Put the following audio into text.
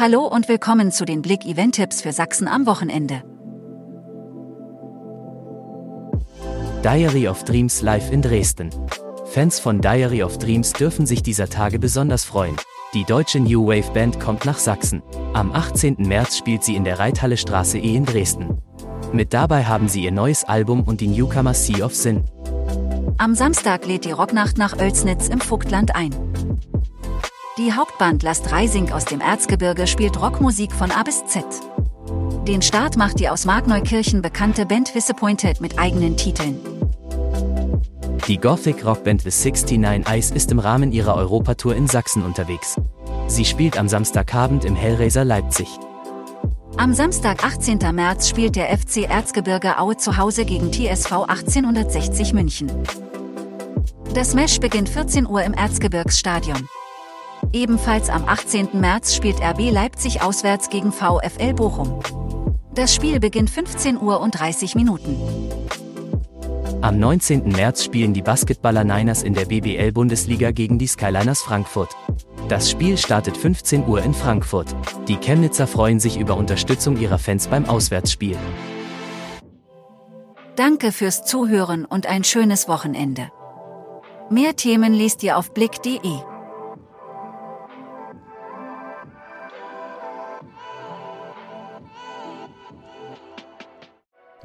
Hallo und willkommen zu den Blick Event Tipps für Sachsen am Wochenende. Diary of Dreams live in Dresden. Fans von Diary of Dreams dürfen sich dieser Tage besonders freuen. Die deutsche New Wave Band kommt nach Sachsen. Am 18. März spielt sie in der Reithalle Straße E in Dresden. Mit dabei haben sie ihr neues Album und die Newcomer Sea of Sin. Am Samstag lädt die Rocknacht nach Oelsnitz im Vogtland ein. Die Hauptband Last Reising aus dem Erzgebirge spielt Rockmusik von A bis Z. Den Start macht die aus Markneukirchen bekannte Band Disappointed mit eigenen Titeln. Die Gothic Rockband The 69 Eyes ist im Rahmen ihrer Europatour in Sachsen unterwegs. Sie spielt am Samstagabend im Hellraiser Leipzig. Am Samstag, 18. März, spielt der FC Erzgebirge Aue zu Hause gegen TSV 1860 München. Das Mesh beginnt 14 Uhr im Erzgebirgsstadion. Ebenfalls am 18. März spielt RB Leipzig auswärts gegen VfL Bochum. Das Spiel beginnt 15 Uhr und 30 Minuten. Am 19. März spielen die Basketballer Niners in der BBL-Bundesliga gegen die Skyliners Frankfurt. Das Spiel startet 15 Uhr in Frankfurt. Die Chemnitzer freuen sich über Unterstützung ihrer Fans beim Auswärtsspiel. Danke fürs Zuhören und ein schönes Wochenende. Mehr Themen liest ihr auf blick.de.